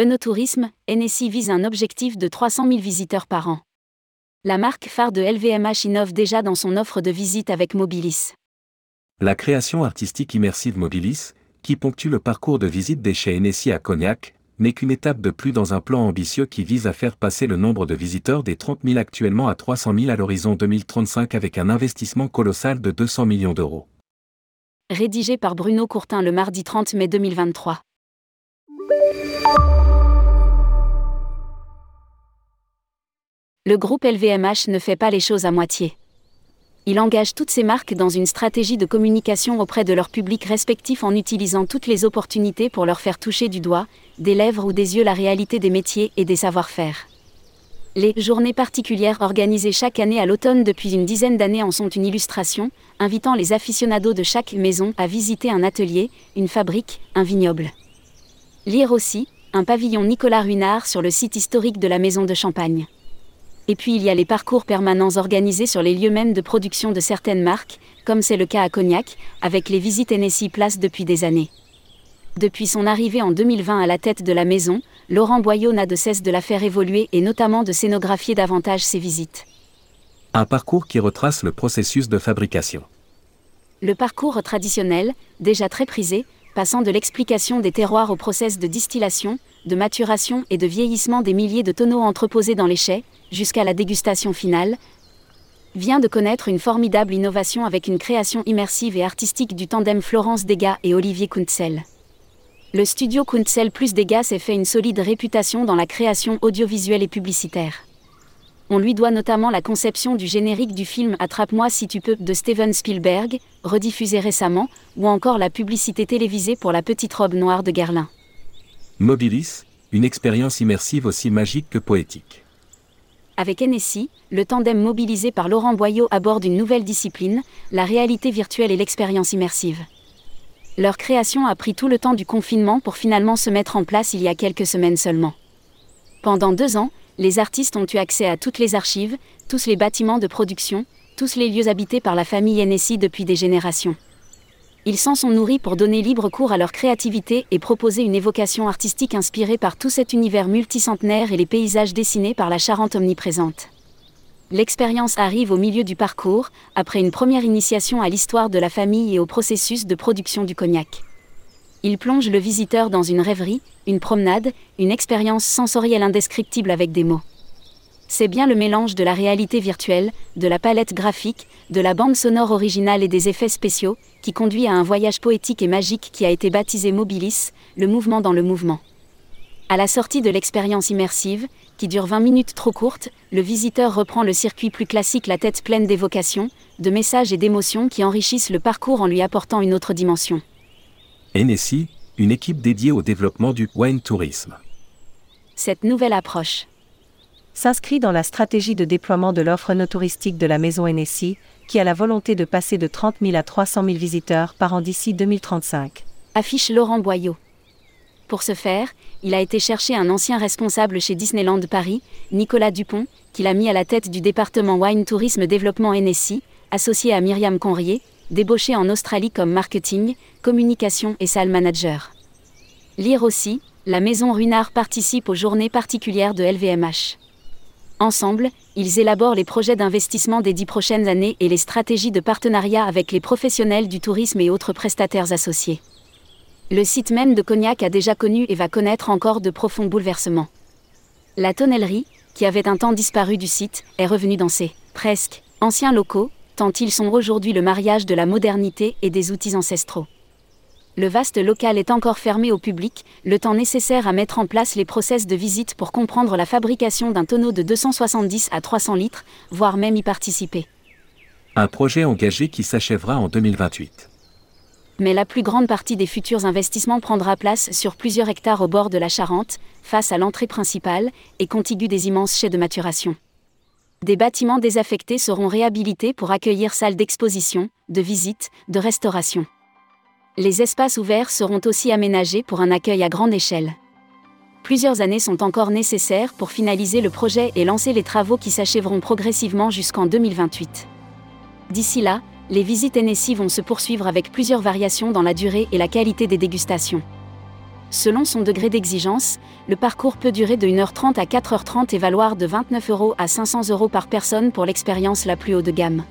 Enotourisme, NSI vise un objectif de 300 000 visiteurs par an. La marque phare de LVMH innove déjà dans son offre de visite avec Mobilis. La création artistique immersive Mobilis, qui ponctue le parcours de visite des chez NSI à Cognac, n'est qu'une étape de plus dans un plan ambitieux qui vise à faire passer le nombre de visiteurs des 30 000 actuellement à 300 000 à l'horizon 2035 avec un investissement colossal de 200 millions d'euros. Rédigé par Bruno Courtin le mardi 30 mai 2023. Le groupe LVMH ne fait pas les choses à moitié. Il engage toutes ses marques dans une stratégie de communication auprès de leurs publics respectifs en utilisant toutes les opportunités pour leur faire toucher du doigt, des lèvres ou des yeux la réalité des métiers et des savoir-faire. Les journées particulières organisées chaque année à l'automne depuis une dizaine d'années en sont une illustration, invitant les aficionados de chaque maison à visiter un atelier, une fabrique, un vignoble. Lire aussi, un pavillon Nicolas Ruinard sur le site historique de la maison de Champagne. Et puis il y a les parcours permanents organisés sur les lieux mêmes de production de certaines marques, comme c'est le cas à Cognac, avec les visites NSI Place depuis des années. Depuis son arrivée en 2020 à la tête de la maison, Laurent Boyau n'a de cesse de la faire évoluer et notamment de scénographier davantage ses visites. Un parcours qui retrace le processus de fabrication. Le parcours traditionnel, déjà très prisé, passant de l'explication des terroirs au process de distillation, de maturation et de vieillissement des milliers de tonneaux entreposés dans les chais, jusqu'à la dégustation finale, vient de connaître une formidable innovation avec une création immersive et artistique du tandem Florence Degas et Olivier Kuntzel. Le studio Kuntzel plus Degas s'est fait une solide réputation dans la création audiovisuelle et publicitaire. On lui doit notamment la conception du générique du film Attrape-moi si tu peux de Steven Spielberg, rediffusé récemment, ou encore la publicité télévisée pour la petite robe noire de Guerlain. Mobilis, une expérience immersive aussi magique que poétique. Avec NSI, le tandem mobilisé par Laurent Boyau aborde une nouvelle discipline, la réalité virtuelle et l'expérience immersive. Leur création a pris tout le temps du confinement pour finalement se mettre en place il y a quelques semaines seulement. Pendant deux ans, les artistes ont eu accès à toutes les archives, tous les bâtiments de production, tous les lieux habités par la famille NSI depuis des générations. Ils s'en sont nourris pour donner libre cours à leur créativité et proposer une évocation artistique inspirée par tout cet univers multicentenaire et les paysages dessinés par la Charente omniprésente. L'expérience arrive au milieu du parcours, après une première initiation à l'histoire de la famille et au processus de production du cognac. Il plonge le visiteur dans une rêverie, une promenade, une expérience sensorielle indescriptible avec des mots c'est bien le mélange de la réalité virtuelle, de la palette graphique, de la bande sonore originale et des effets spéciaux, qui conduit à un voyage poétique et magique qui a été baptisé Mobilis, le mouvement dans le mouvement. À la sortie de l'expérience immersive, qui dure 20 minutes trop courte, le visiteur reprend le circuit plus classique la tête pleine d'évocations, de messages et d'émotions qui enrichissent le parcours en lui apportant une autre dimension. NSI, une équipe dédiée au développement du wine tourisme. Cette nouvelle approche s'inscrit dans la stratégie de déploiement de l'offre no touristique de la maison NSI, qui a la volonté de passer de 30 000 à 300 000 visiteurs par an d'ici 2035. Affiche Laurent Boyau. Pour ce faire, il a été chercher un ancien responsable chez Disneyland Paris, Nicolas Dupont, qu'il a mis à la tête du département Wine Tourisme Développement NSI, associé à Myriam Conrier, débauché en Australie comme marketing, communication et salle manager. Lire aussi, la maison Runard participe aux journées particulières de LVMH. Ensemble, ils élaborent les projets d'investissement des dix prochaines années et les stratégies de partenariat avec les professionnels du tourisme et autres prestataires associés. Le site même de Cognac a déjà connu et va connaître encore de profonds bouleversements. La tonnellerie, qui avait un temps disparu du site, est revenue dans ses presque anciens locaux, tant ils sont aujourd'hui le mariage de la modernité et des outils ancestraux le vaste local est encore fermé au public, le temps nécessaire à mettre en place les process de visite pour comprendre la fabrication d'un tonneau de 270 à 300 litres, voire même y participer. Un projet engagé qui s'achèvera en 2028. Mais la plus grande partie des futurs investissements prendra place sur plusieurs hectares au bord de la Charente, face à l'entrée principale, et contigu des immenses chais de maturation. Des bâtiments désaffectés seront réhabilités pour accueillir salles d'exposition, de visite, de restauration les espaces ouverts seront aussi aménagés pour un accueil à grande échelle. Plusieurs années sont encore nécessaires pour finaliser le projet et lancer les travaux qui s'achèveront progressivement jusqu'en 2028. D'ici là, les visites NSI vont se poursuivre avec plusieurs variations dans la durée et la qualité des dégustations. Selon son degré d'exigence, le parcours peut durer de 1h30 à 4h30 et valoir de 29 euros à 500 euros par personne pour l'expérience la plus haut de gamme.